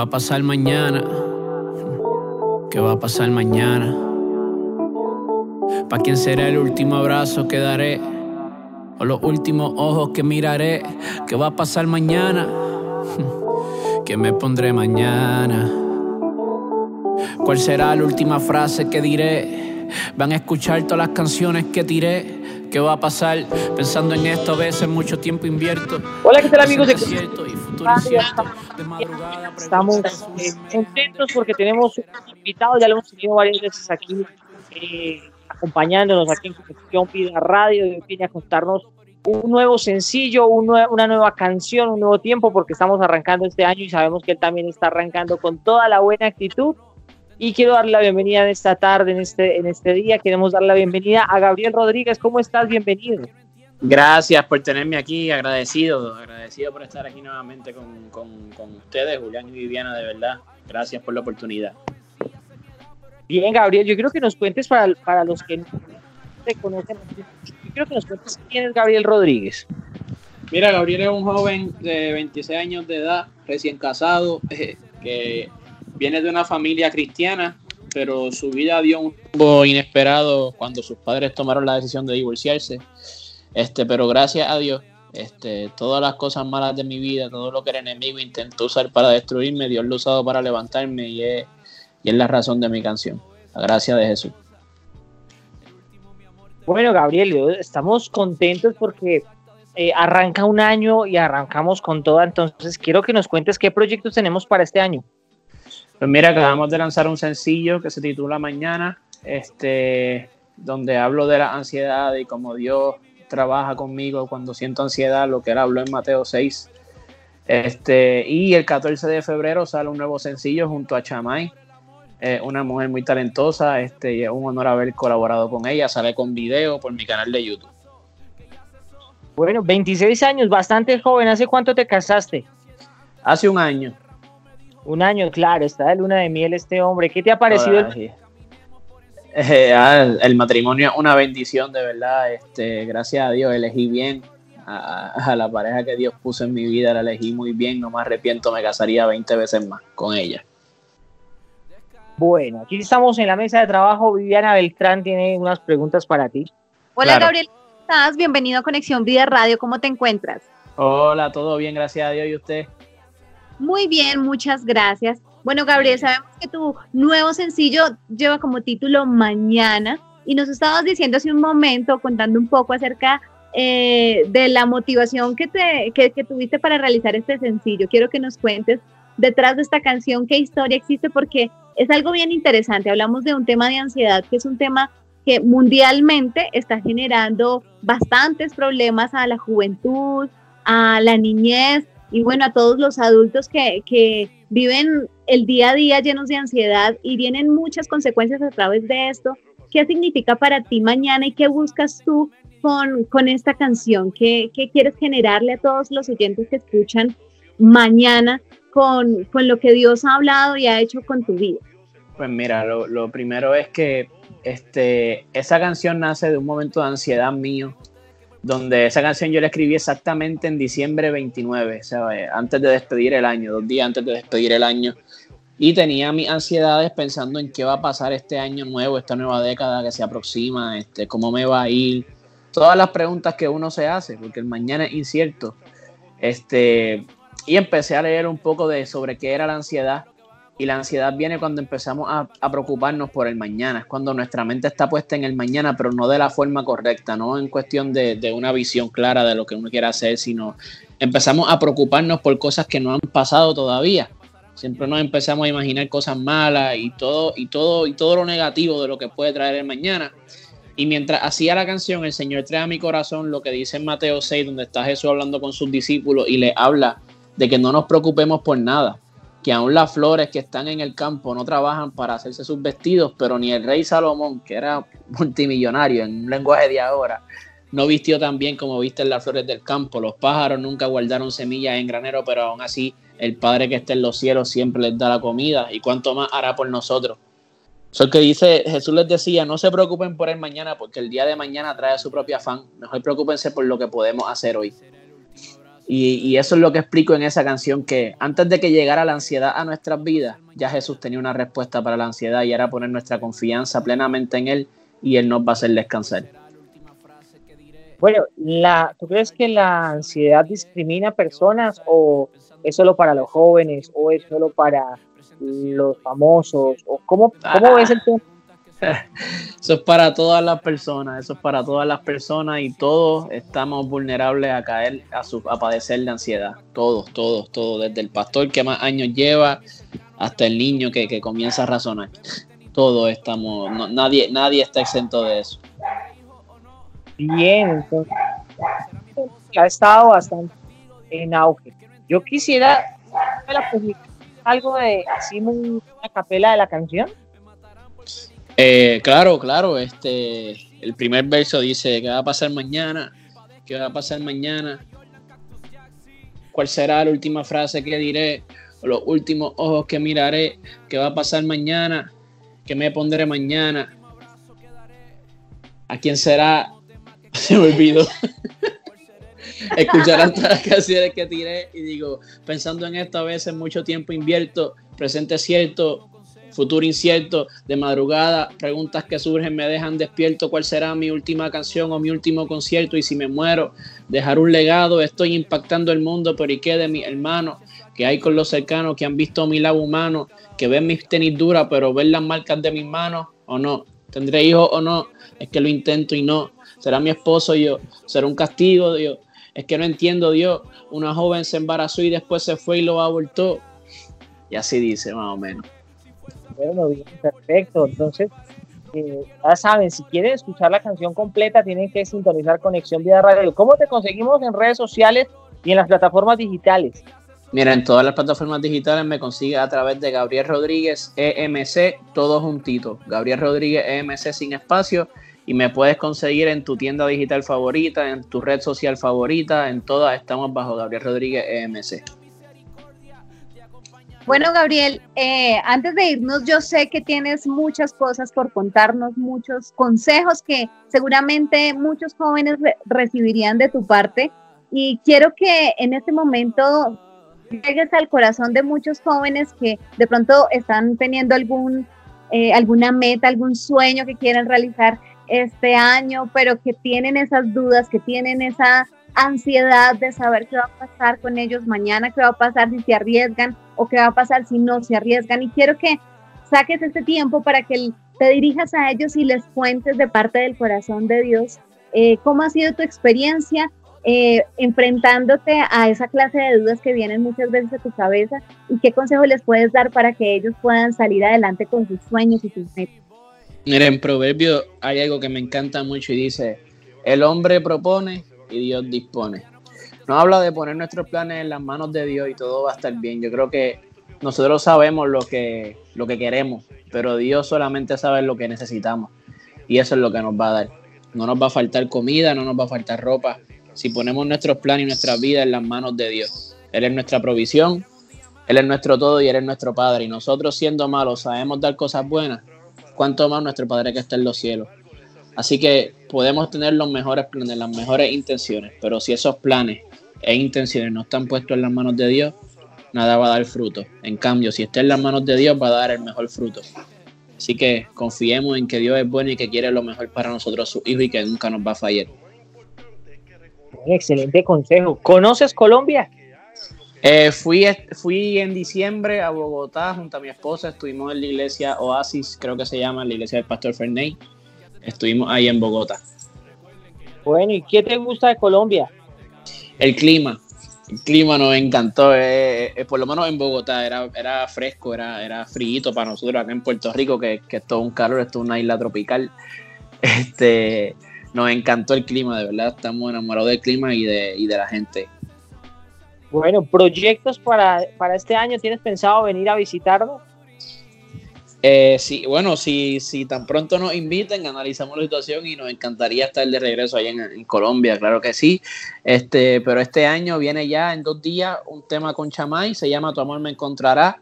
va a pasar mañana? ¿Qué va a pasar mañana? ¿Para quién será el último abrazo que daré? ¿O los últimos ojos que miraré? ¿Qué va a pasar mañana? ¿Qué me pondré mañana? ¿Cuál será la última frase que diré? Van a escuchar todas las canciones que tiré. ¿Qué va a pasar? Pensando en esto, a veces mucho tiempo invierto. Hola, ¿qué tal amigos Estamos eh, contentos porque tenemos un invitado, ya lo hemos tenido varias veces aquí, eh, acompañándonos aquí en Conexión Vida Radio, y viene a contarnos un nuevo sencillo, una nueva canción, un nuevo tiempo, porque estamos arrancando este año y sabemos que él también está arrancando con toda la buena actitud y quiero darle la bienvenida en esta tarde, en este, en este día. Queremos dar la bienvenida a Gabriel Rodríguez. ¿Cómo estás? Bienvenido. Gracias por tenerme aquí, agradecido, agradecido por estar aquí nuevamente con, con, ustedes, Julián y Viviana, de verdad. Gracias por la oportunidad. Bien, Gabriel, yo quiero que nos cuentes para, para los que no te conocen, yo quiero que nos cuentes quién es Gabriel Rodríguez. Mira, Gabriel es un joven de 26 años de edad, recién casado, eh, que viene de una familia cristiana, pero su vida dio un rumbo inesperado cuando sus padres tomaron la decisión de divorciarse. Este, pero gracias a Dios, este, todas las cosas malas de mi vida, todo lo que el enemigo intentó usar para destruirme, Dios lo ha usado para levantarme y es, y es la razón de mi canción. La gracia de Jesús. Bueno, Gabriel, estamos contentos porque eh, arranca un año y arrancamos con todo. Entonces, quiero que nos cuentes qué proyectos tenemos para este año. Pues mira, acabamos de lanzar un sencillo que se titula Mañana, este, donde hablo de la ansiedad y cómo Dios trabaja conmigo cuando siento ansiedad, lo que él habló en Mateo 6. Este, y el 14 de febrero sale un nuevo sencillo junto a Chamay, eh, una mujer muy talentosa, este, y es un honor haber colaborado con ella, sale con video por mi canal de YouTube. Bueno, 26 años, bastante joven, ¿hace cuánto te casaste? Hace un año. Un año, claro, está de luna de miel este hombre. ¿Qué te ha parecido? el... Eh, ah, el matrimonio es una bendición, de verdad. Este, gracias a Dios elegí bien a, la pareja que Dios puso en mi vida, la elegí muy bien. No me arrepiento, me casaría 20 veces más con ella. Bueno, aquí estamos en la mesa de trabajo. Viviana Beltrán tiene unas preguntas para ti. Hola Gabriel, ¿cómo estás? Bienvenido a Conexión Vida Radio. ¿Cómo te encuentras? Hola, todo bien, gracias a Dios. ¿Y usted? Muy bien, muchas gracias. Bueno, Gabriel, sabemos que tu nuevo sencillo lleva como título Mañana y nos estabas diciendo hace un momento, contando un poco acerca eh, de la motivación que, te, que, tuviste para realizar este sencillo. Quiero que nos cuentes detrás de esta canción qué historia existe porque es algo bien interesante. Hablamos de un tema de ansiedad que es un tema que mundialmente está generando bastantes problemas a la juventud, a la niñez y bueno, a todos los adultos que, que viven el día a día llenos de ansiedad y vienen muchas consecuencias a través de esto. ¿Qué significa para ti mañana y qué buscas tú con, con esta canción? ¿Qué, ¿Qué, quieres generarle a todos los oyentes que escuchan mañana con, con, lo que Dios ha hablado y ha hecho con tu vida? Pues mira, lo, lo primero es que este, esa canción nace de un momento de ansiedad mío donde esa canción yo la escribí exactamente en diciembre 29, o sea, eh, antes de despedir el año, dos días antes de despedir el año. Y tenía mis ansiedades pensando en qué va a pasar este año nuevo, esta nueva década que se aproxima, este, cómo me va a ir, todas las preguntas que uno se hace, porque el mañana es incierto. Este, y empecé a leer un poco de sobre qué era la ansiedad y la ansiedad viene cuando empezamos a, preocuparnos por el mañana, es cuando nuestra mente está puesta en el mañana, pero no de la forma correcta, no en cuestión de, una visión clara de lo que uno quiere hacer, sino empezamos a preocuparnos por cosas que no han pasado todavía. Siempre nos empezamos a imaginar cosas malas y todo, y todo, y todo lo negativo de lo que puede traer el mañana. Y mientras hacía la canción, el Señor trae a mi corazón lo que dice en Mateo 6, donde está Jesús hablando con sus discípulos y le habla de que no nos preocupemos por nada que aún las flores que están en el campo no trabajan para hacerse sus vestidos, pero ni el rey Salomón, que era multimillonario en un lenguaje de ahora, no vistió tan bien como visten las flores del campo. Los pájaros nunca guardaron semillas en granero, pero aún así el Padre que está en los cielos siempre les da la comida y cuánto más hará por nosotros. Eso que dice, Jesús les decía, no se preocupen por el mañana porque el día de mañana trae su propio afán. Mejor preocupense por lo que podemos hacer hoy. Y, eso es lo que explico en esa canción, que antes de que llegara la ansiedad a nuestras vidas, ya Jesús tenía una respuesta para la ansiedad y era poner nuestra confianza plenamente en Él y Él nos va a hacer descansar. Bueno, la, ¿tú crees que la ansiedad discrimina personas o es solo para los jóvenes o es solo para los famosos? ¿O cómo, cómo ves el tema? Eso es para todas las personas, eso es para todas las personas y todos estamos vulnerables a caer, a, su, a padecer de ansiedad. Todos, todos, todos, desde el pastor que más años lleva hasta el niño que, que comienza a razonar. Todos estamos, nadie, nadie está exento de eso. Bien, ha estado bastante en auge. Yo quisiera algo de así una capela de la canción. Eh, claro, claro, este, el primer verso dice, ¿qué va a pasar mañana? ¿Qué va a pasar mañana? ¿Cuál será la última frase que diré? los últimos ojos que miraré? ¿Qué va a pasar mañana? ¿Qué me pondré mañana? ¿A quién será? Se me olvidó. Escuchar todas las canciones que tiré y digo, pensando en esto a veces mucho tiempo invierto, presente cierto, futuro incierto, de madrugada, preguntas que surgen me dejan despierto, ¿cuál será mi última canción o mi último concierto? Y si me muero, dejar un legado, estoy impactando el mundo, pero ¿y qué de mis hermanos? que hay con los cercanos que han visto mi lado humano, que ven mis tenis duras, pero ven las marcas de mis manos o no. ¿Tendré hijos o no? Es que lo intento y no. ¿Será mi esposo yo? ¿Será un castigo Dios? Es que no entiendo Dios. Una joven se embarazó y después se fue y lo abortó. Y así dice más o menos. Bueno, bien, perfecto. Entonces, eh, ya saben, si quieren escuchar la canción completa, tienen que sintonizar Conexión Vida Radio. ¿Cómo te conseguimos en redes sociales y en las plataformas digitales? Mira, en todas las plataformas digitales me consigue a través de Gabriel Rodríguez EMC, todo juntito. Gabriel Rodríguez EMC sin espacio. Y me puedes conseguir en tu tienda digital favorita, en tu red social favorita, en todas estamos bajo Gabriel Rodríguez EMC. Bueno, Gabriel, eh, antes de irnos, yo sé que tienes muchas cosas por contarnos, muchos consejos que seguramente muchos jóvenes recibirían de tu parte. Y quiero que en este momento llegues al corazón de muchos jóvenes que de pronto están teniendo algún, eh, alguna meta, algún sueño que quieren realizar este año, pero que tienen esas dudas, que tienen esa ansiedad de saber qué va a pasar con ellos mañana, qué va a pasar si se arriesgan o qué va a pasar si no se arriesgan. Y quiero que saques este tiempo para que te dirijas a ellos y les cuentes de parte del corazón de Dios eh, cómo ha sido tu experiencia eh, enfrentándote a esa clase de dudas que vienen muchas veces a tu cabeza y qué consejo les puedes dar para que ellos puedan salir adelante con sus sueños y sus metas. Mira, en Proverbio hay algo que me encanta mucho y dice, el hombre propone y Dios dispone. No habla de poner nuestros planes en las manos de Dios y todo va a estar bien. Yo creo que nosotros sabemos lo que, lo que queremos, pero Dios solamente sabe lo que necesitamos y eso es lo que nos va a dar. No nos va a faltar comida, no nos va a faltar ropa, si ponemos nuestros planes y nuestra vida en las manos de Dios. Él es nuestra provisión, Él es nuestro todo y Él es nuestro Padre. Y nosotros siendo malos sabemos dar cosas buenas, cuanto más nuestro Padre que está en los cielos. Así que podemos tener los mejores planes, las mejores intenciones, pero si esos planes e intenciones no están puestos en las manos de Dios, nada va a dar fruto. En cambio, si está en las manos de Dios, va a dar el mejor fruto. Así que confiemos en que Dios es bueno y que quiere lo mejor para nosotros, su hijo, y que nunca nos va a fallar. Excelente consejo. ¿Conoces Colombia? Eh, fui, fui en diciembre a Bogotá junto a mi esposa. Estuvimos en la iglesia Oasis, creo que se llama, la iglesia del Pastor Ferney. Estuvimos ahí en Bogotá. Bueno, ¿y qué te gusta de Colombia? El clima. El clima nos encantó. Eh, eh, por lo menos en Bogotá era, era fresco, era, era frío para nosotros acá en Puerto Rico, que, que es todo un calor, esto es una isla tropical. Este, nos encantó el clima, de verdad, estamos enamorados del clima y de, y de la gente. Bueno, proyectos para, para este año, ¿tienes pensado venir a visitarnos? Eh, sí, bueno, si, si tan pronto nos inviten, analizamos la situación y nos encantaría estar de regreso allá en, Colombia, claro que sí. Este, pero este año viene ya en dos días un tema con Chamay, se llama Tu amor me encontrará.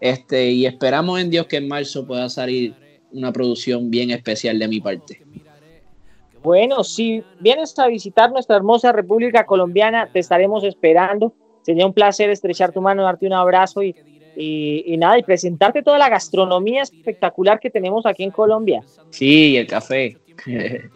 Este, y esperamos en Dios que en marzo pueda salir una producción bien especial de mi parte. Bueno, si vienes a visitar nuestra hermosa República Colombiana, te estaremos esperando. Sería un placer estrechar tu mano, darte un abrazo y, y, nada, y presentarte toda la gastronomía espectacular que tenemos aquí en Colombia. Sí, el café.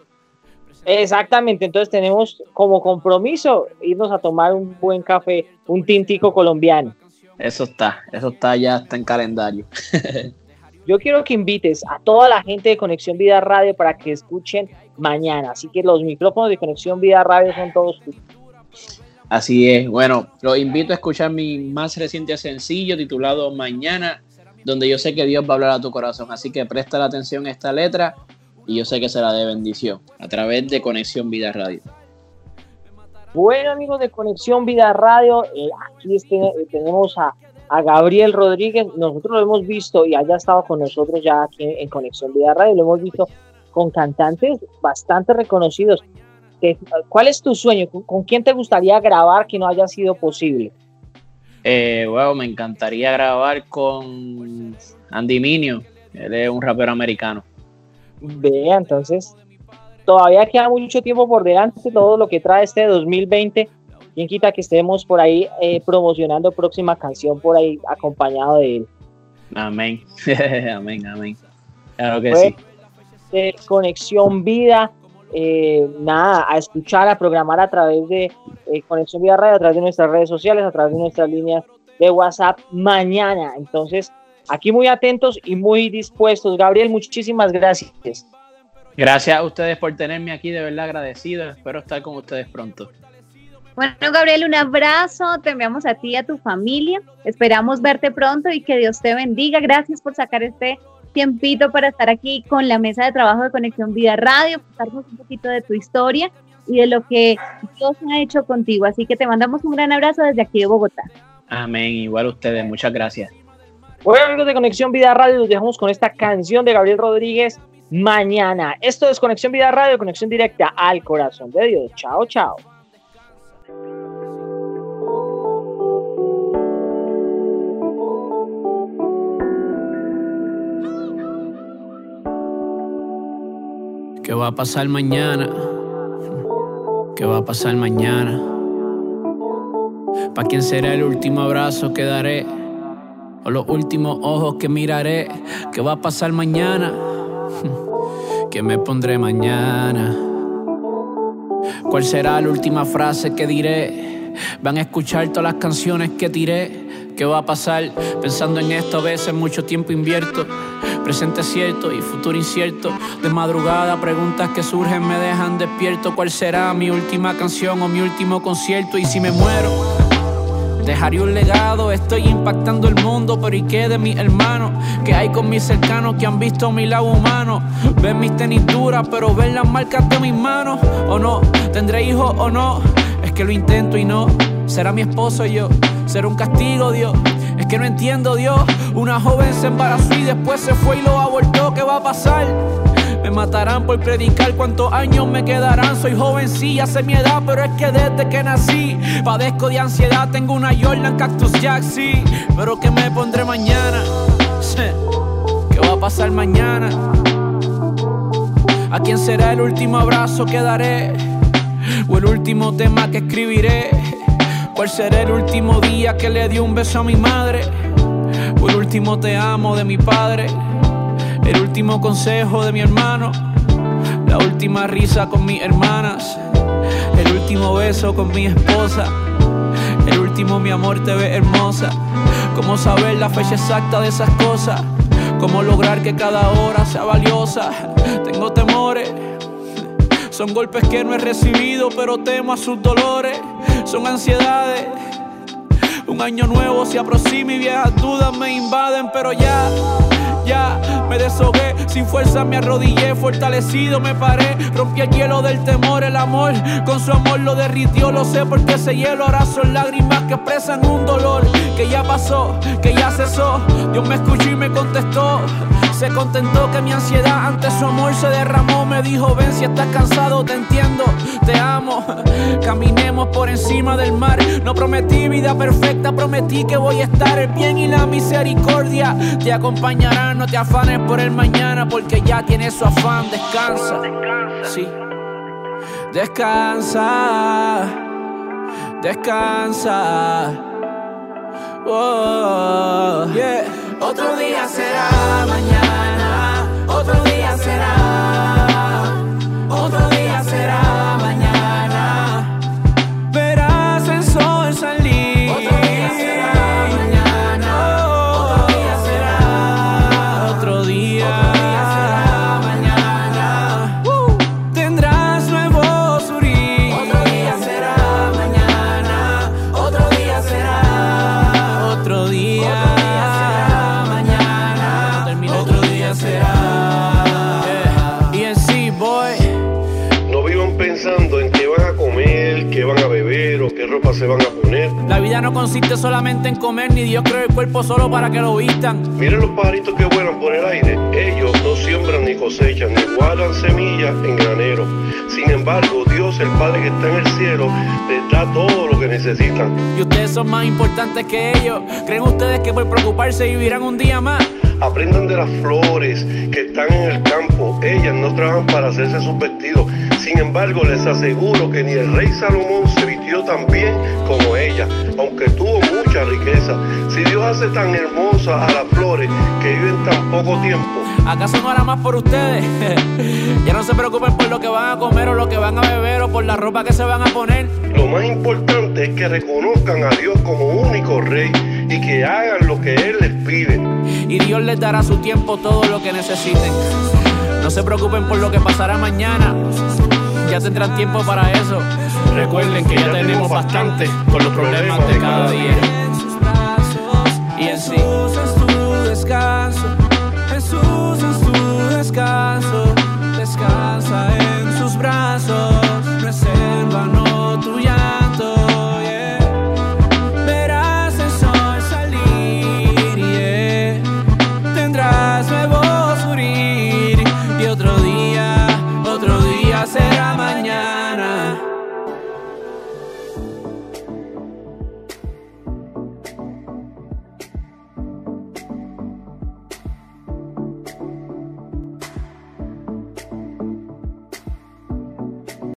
Exactamente, entonces tenemos como compromiso irnos a tomar un buen café, un tintico colombiano. Eso está, eso está ya está en calendario. Yo quiero que invites a toda la gente de Conexión Vida Radio para que escuchen mañana. Así que los micrófonos de Conexión Vida Radio son todos tuyos. Así es. Bueno, los invito a escuchar mi más reciente sencillo titulado Mañana, donde yo sé que Dios va a hablar a tu corazón. Así que presta la atención a esta letra y yo sé que será de bendición a través de Conexión Vida Radio. Bueno, amigos de Conexión Vida Radio, eh, aquí este, tenemos a a Gabriel Rodríguez, nosotros lo hemos visto y haya estado con nosotros ya aquí en, Conexión Vida Radio, lo hemos visto con cantantes bastante reconocidos. ¿Cuál es tu sueño? ¿Con, quién te gustaría grabar que no haya sido posible? Eh, bueno, me encantaría grabar con Andy Minio, él es un rapero americano. Vea, entonces, todavía queda mucho tiempo por delante, todo lo que trae este 2020 ¿Quién quita que estemos por ahí eh, promocionando próxima canción por ahí acompañado de él? Amén, amén, amén. Claro que sí. De Conexión Vida, eh, nada, a escuchar, a programar a través de eh, Conexión Vida Radio, a través de nuestras redes sociales, a través de nuestras líneas de WhatsApp mañana. Entonces, aquí muy atentos y muy dispuestos. Gabriel, muchísimas gracias. Gracias a ustedes por tenerme aquí, de verdad agradecido. Espero estar con ustedes pronto. Bueno, Gabriel, un abrazo, te enviamos a ti y a tu familia. Esperamos verte pronto y que Dios te bendiga. Gracias por sacar este tiempito para estar aquí con la mesa de trabajo de Conexión Vida Radio, contarnos un poquito de tu historia y de lo que Dios ha hecho contigo. Así que te mandamos un gran abrazo desde aquí de Bogotá. Amén, igual ustedes, muchas gracias. Bueno, amigos de Conexión Vida Radio, nos dejamos con esta canción de Gabriel Rodríguez mañana. Esto es Conexión Vida Radio, conexión directa al corazón de Dios. Chao, chao. ¿Qué va a pasar mañana? ¿Qué va a pasar mañana? ¿Para quién será el último abrazo que daré? ¿O los últimos ojos que miraré? ¿Qué va a pasar mañana? ¿Qué me pondré mañana? ¿Cuál será la última frase que diré? Van a escuchar todas las canciones que tiré. ¿Qué va a pasar? Pensando en esto a veces mucho tiempo invierto. Presente cierto y futuro incierto. De madrugada preguntas que surgen me dejan despierto. ¿Cuál será mi última canción o mi último concierto? Y si me muero, dejaré un legado. Estoy impactando el mundo, pero ¿y qué de mis hermanos? ¿Qué hay con mis cercanos que han visto mi lado humano? Ven mis tenis duras, pero ven las marcas de mis manos. ¿O no? ¿Tendré hijos o no? Es que lo intento y no. Será mi esposo yo. Será un castigo, Dios. Que no entiendo, Dios. Una joven se embarazó y después se fue y lo abortó. ¿Qué va a pasar? Me matarán por predicar cuántos años me quedarán. Soy joven, sí, hace mi edad, pero es que desde que nací padezco de ansiedad. Tengo una Jordan Cactus Jack, sí, pero ¿qué me pondré mañana? ¿Qué va a pasar mañana? ¿A quién será el último abrazo que daré? ¿O el último tema que escribiré? ¿Cuál será el último día que le di un beso a mi madre? el último te amo de mi padre, el último consejo de mi hermano, la última risa con mis hermanas, el último beso con mi esposa, el último mi amor te ve hermosa. ¿Cómo saber la fecha exacta de esas cosas? ¿Cómo lograr que cada hora sea valiosa? Tengo temores. Son golpes que no he recibido, pero temo a sus dolores. Son ansiedades un año nuevo se aproxima y viejas dudas me invaden, pero ya, ya me deshogué. Sin fuerza me arrodillé, fortalecido me paré. Rompí el hielo del temor, el amor. Con su amor lo derritió, lo sé porque ese hielo ahora son lágrimas que expresan un dolor que ya pasó, que ya cesó. Dios me escuchó y me contestó. Se contentó que mi ansiedad ante su amor se derramó. Me dijo, ven si estás cansado, te entiendo, te amo. Caminemos por encima del mar. No prometí vida perfecta, prometí que voy a estar. El bien y la misericordia te acompañarán. No te afanes por el mañana porque ya tienes su afán. Descansa. Sí. Descansa, descansa. Oh, yeah. Otro día será mañana, otro día será, vida no consiste solamente en comer, ni Dios creó el cuerpo solo para que lo vistan. Miren los pajaritos que vuelan por el aire. Ellos no siembran ni cosechan, ni guardan semillas en granero. Sin embargo, Dios, el Padre que está en el cielo, les da todo lo que necesitan. Y ustedes son más importantes que ellos. ¿Creen ustedes que por preocuparse vivirán un día más? Aprendan de las flores que están en el campo. Ellas no trabajan para hacerse sus vestidos. Sin embargo, les aseguro que ni el rey Salomón se vistió tan bien como ella, aunque tuvo mucha riqueza. Si Dios hace tan hermosas a las flores que viven tan poco tiempo, ¿Acaso no hará más por ustedes? ya no se preocupen por lo que van a comer o lo que van a beber o por la ropa que se van a poner. lo más importante es que reconozcan a Dios como único rey y que hagan lo que Él les pide. Y Dios les dará a su tiempo todo lo que necesiten. No se preocupen por lo que pasará mañana ya tendrán tiempo para eso. Recuerden que ya tenemos bastante con los problemas de cada día. Y en sí. Jesús es tu descanso. Jesús es tu descanso.